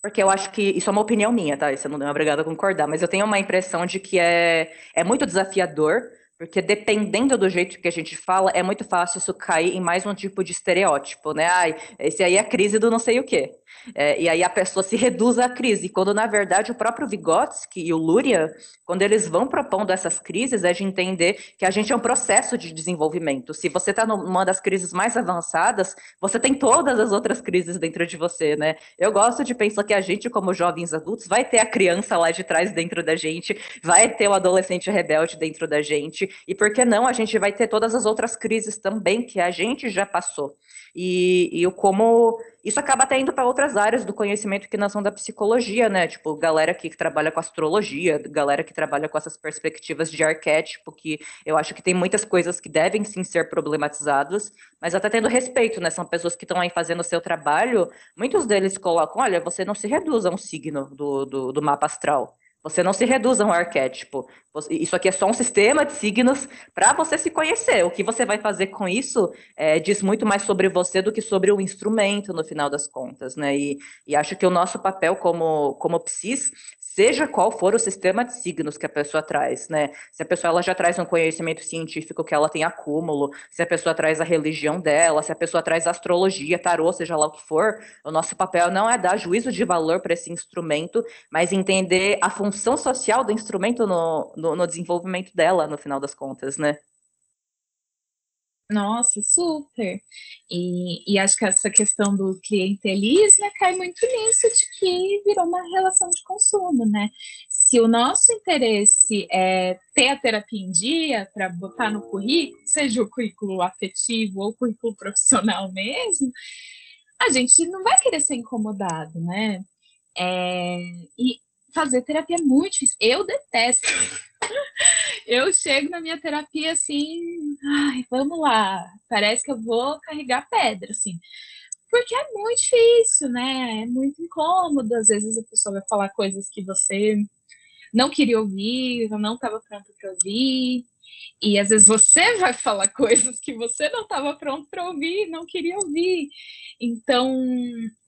porque eu acho que isso é uma opinião minha, tá? Isso eu não é obrigada a concordar, mas eu tenho uma impressão de que é, é muito desafiador porque dependendo do jeito que a gente fala, é muito fácil isso cair em mais um tipo de estereótipo, né? Ai, esse aí é a crise do não sei o quê. É, e aí a pessoa se reduz à crise, quando na verdade o próprio Vygotsky e o Luria, quando eles vão propondo essas crises, é de entender que a gente é um processo de desenvolvimento. Se você está numa das crises mais avançadas, você tem todas as outras crises dentro de você, né? Eu gosto de pensar que a gente, como jovens adultos, vai ter a criança lá de trás dentro da gente, vai ter o adolescente rebelde dentro da gente, e por que não a gente vai ter todas as outras crises também que a gente já passou. E, e como isso acaba até indo para outras áreas do conhecimento que não são da psicologia, né? Tipo, galera que trabalha com astrologia, galera que trabalha com essas perspectivas de arquétipo, que eu acho que tem muitas coisas que devem sim ser problematizadas, mas até tendo respeito, né? São pessoas que estão aí fazendo o seu trabalho, muitos deles colocam, olha, você não se reduz a um signo do, do, do mapa astral. Você não se reduz a um arquétipo. Isso aqui é só um sistema de signos para você se conhecer. O que você vai fazer com isso é, diz muito mais sobre você do que sobre o instrumento, no final das contas, né? E, e acho que o nosso papel como, como psis seja qual for o sistema de signos que a pessoa traz, né? Se a pessoa ela já traz um conhecimento científico que ela tem acúmulo, se a pessoa traz a religião dela, se a pessoa traz astrologia, tarô, seja lá o que for, o nosso papel não é dar juízo de valor para esse instrumento, mas entender a função social do instrumento no, no, no desenvolvimento dela, no final das contas, né? Nossa, super. E, e, acho que essa questão do clientelismo né, cai muito nisso de que virou uma relação de consumo, né? Se o nosso interesse é ter a terapia em dia para botar no currículo, seja o currículo afetivo ou o currículo <laughs> profissional mesmo, a gente não vai querer ser incomodado, né? É, e fazer terapia é muito difícil. Eu detesto. <laughs> eu chego na minha terapia assim, ai, vamos lá, parece que eu vou carregar pedra, assim. Porque é muito difícil, né? É muito incômodo. Às vezes a pessoa vai falar coisas que você não queria ouvir, não estava pronto para ouvir. E às vezes você <laughs> vai falar coisas que você não estava pronto para ouvir, não queria ouvir. Então,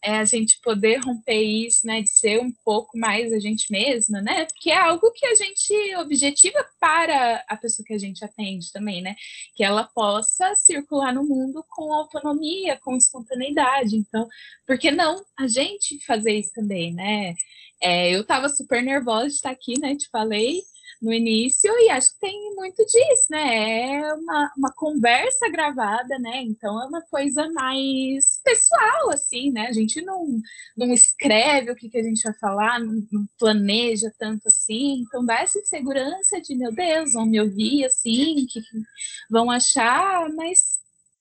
é a gente poder romper isso, né, de ser um pouco mais a gente mesma, né? Porque é algo que a gente objetiva para a pessoa que a gente atende também, né? Que ela possa circular no mundo com autonomia, com espontaneidade. Então, por que não a gente fazer isso também, né? É, eu estava super nervosa de estar aqui, né? Te falei no início, e acho que tem muito disso, né? É uma, uma conversa gravada, né? Então é uma coisa mais pessoal, assim, né? A gente não, não escreve o que, que a gente vai falar, não, não planeja tanto assim, então dá essa insegurança de, meu Deus, vão me ouvir assim, que, que vão achar, mas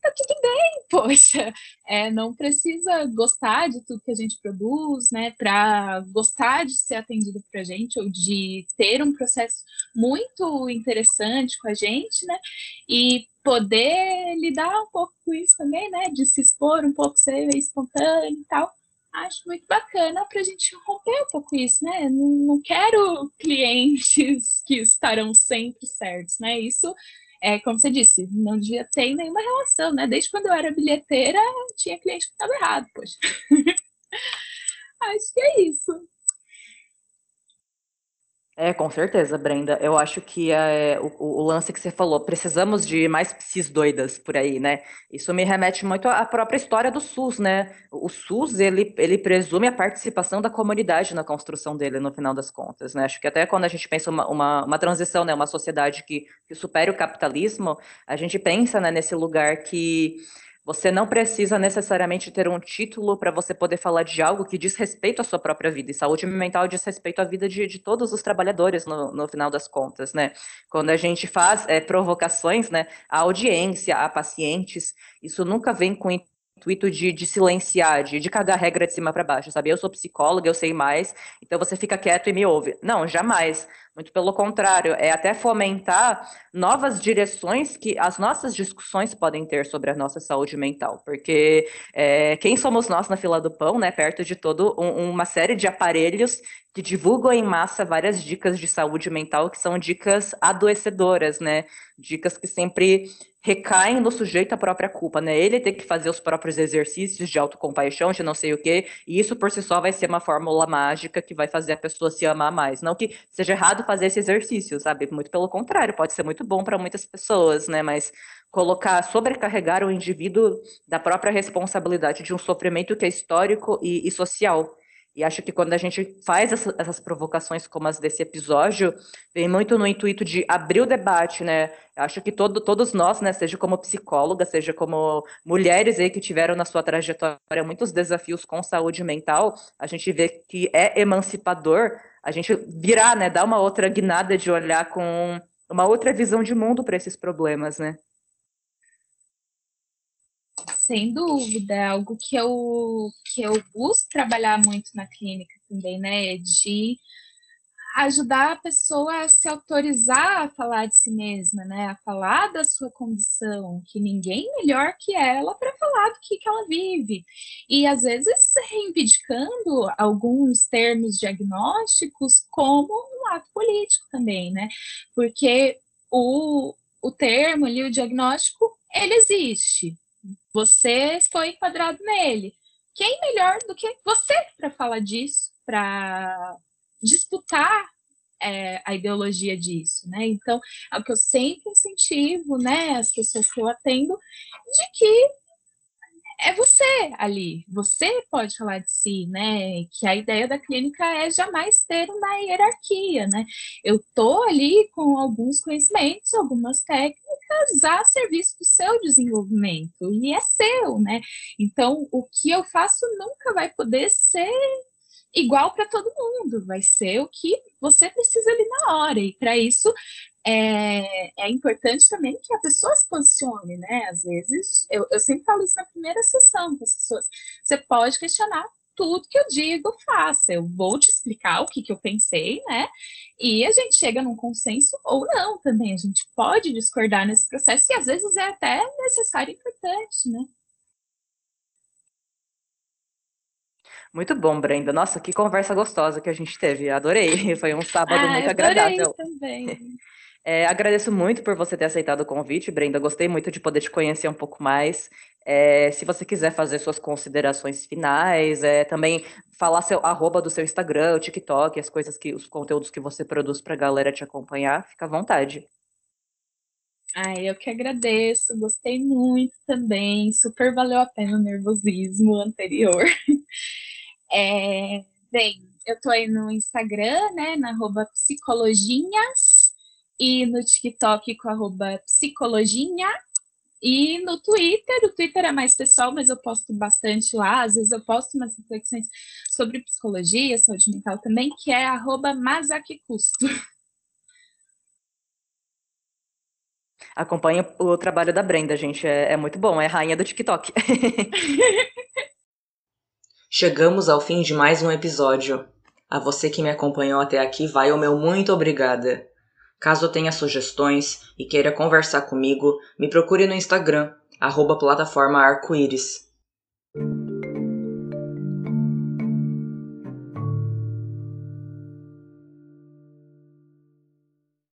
tá tudo bem, <laughs> poxa, é, não precisa gostar de tudo que a gente produz, né, para gostar de ser atendido para a gente ou de ter um processo muito interessante com a gente, né, e poder lidar um pouco com isso também, né, de se expor um pouco, ser espontâneo e tal. Acho muito bacana para a gente romper um pouco isso, né? Não, quero clientes <laughs> que estarão sempre certos, né? Isso é, como você disse, não devia ter nenhuma relação, né? Desde quando eu era bilheteira, tinha cliente que estava errado, poxa. <laughs> Acho que é isso. É, com certeza, Brenda. Eu acho que é, o, o, lance que você falou, precisamos de mais psis doidas por aí, né? Isso me remete muito à própria história do SUS, né? O SUS, ele, ele presume a participação da comunidade na construção dele, no final das contas, né? Acho que até quando a gente pensa uma, uma, uma transição, né? Uma sociedade que, que supere o capitalismo, a gente pensa né, nesse lugar que você não precisa necessariamente ter um título para você poder falar de algo que diz respeito à sua própria vida. E saúde mental diz respeito à vida de, de todos os trabalhadores, no, no, final das contas, né? Quando a gente faz é, provocações, né, à audiência, a pacientes, isso nunca vem com intuito de, de silenciar, de, de cagar regra de cima para baixo, sabe? Eu sou psicóloga, eu sei mais, então você fica quieto e me ouve. Não, jamais. Muito pelo contrário, é até fomentar novas direções que as nossas discussões podem ter sobre a nossa saúde mental, porque é, quem somos nós na fila do pão, né? Perto de todo um, uma série de aparelhos que divulgam em massa várias dicas de saúde mental que são dicas adoecedoras, né? Dicas que sempre recaem no sujeito a própria culpa, né? Ele tem que fazer os próprios exercícios de autocompaixão, de não sei o quê, e isso por si só vai ser uma fórmula mágica que vai fazer a pessoa se amar mais. Não que seja errado fazer esse exercício, sabe? Muito pelo contrário, pode ser muito bom para muitas pessoas, né? Mas colocar, sobrecarregar o indivíduo da própria responsabilidade de um sofrimento que é histórico e, e social. E acho que quando a gente faz essa, essas provocações como as desse episódio, vem muito no intuito de abrir o debate, né? Acho que todo, todos nós, né, seja como psicóloga, seja como mulheres aí que tiveram na sua trajetória muitos desafios com saúde mental, a gente vê que é emancipador a gente virar, né, dar uma outra guinada de olhar com uma outra visão de mundo para esses problemas, né? Sem dúvida, é algo que eu, que eu busco trabalhar muito na clínica também, né? De ajudar a pessoa a se autorizar a falar de si mesma, né? A falar da sua condição, que ninguém melhor que ela para falar do que, que ela vive. E às vezes reivindicando alguns termos diagnósticos como um ato político também, né? Porque o, o termo ali, o diagnóstico, ele existe, você foi enquadrado nele. Quem melhor do que você para falar disso, para disputar é, a ideologia disso, né? Então, é o que eu sempre incentivo, né, as pessoas que eu atendo, de que é você ali, você pode falar de si, né? Que a ideia da clínica é jamais ter uma hierarquia, né? Eu tô ali com alguns conhecimentos, algumas técnicas a serviço do seu desenvolvimento e é seu, né? Então, o que eu faço nunca vai poder ser igual para todo mundo, vai ser o que você precisa ali na hora. E para isso é, é, importante também que a pessoa se posicione, né? Às vezes, eu, eu sempre falo isso na primeira sessão com as pessoas. você pode questionar tudo que eu digo, faça. Eu vou te explicar o que, que eu pensei, né? E a gente chega num consenso ou não também. A gente pode discordar nesse processo e às vezes é até necessário e importante, né? Muito bom, Brenda. Nossa, que conversa gostosa que a gente teve. Adorei. <laughs> Foi um sábado ah, muito agradável. Também. É, agradeço muito por você ter aceitado o convite, Brenda. Gostei muito de poder te conhecer um pouco mais. É, se você quiser fazer suas considerações finais, é, também falar seu arroba do seu Instagram, o TikTok, as coisas que, os conteúdos que você produz para a galera te acompanhar, fica à vontade. Ai, eu que agradeço, gostei muito também, super valeu a pena o nervosismo anterior. <laughs> É, bem, eu tô aí no Instagram, né, na arroba psicologinhas, e no TikTok com arroba psicologinha, e no Twitter, o Twitter é mais pessoal, mas eu posto bastante lá. Às vezes eu posto umas reflexões sobre psicologia, saúde mental também, que é arroba Custo. Acompanha o trabalho da Brenda, gente. É, é muito bom, é rainha do TikTok. <laughs> Chegamos ao fim de mais um episódio. A você que me acompanhou até aqui, vai o meu muito obrigada. Caso tenha sugestões e queira conversar comigo, me procure no Instagram, arroba plataforma arco-íris.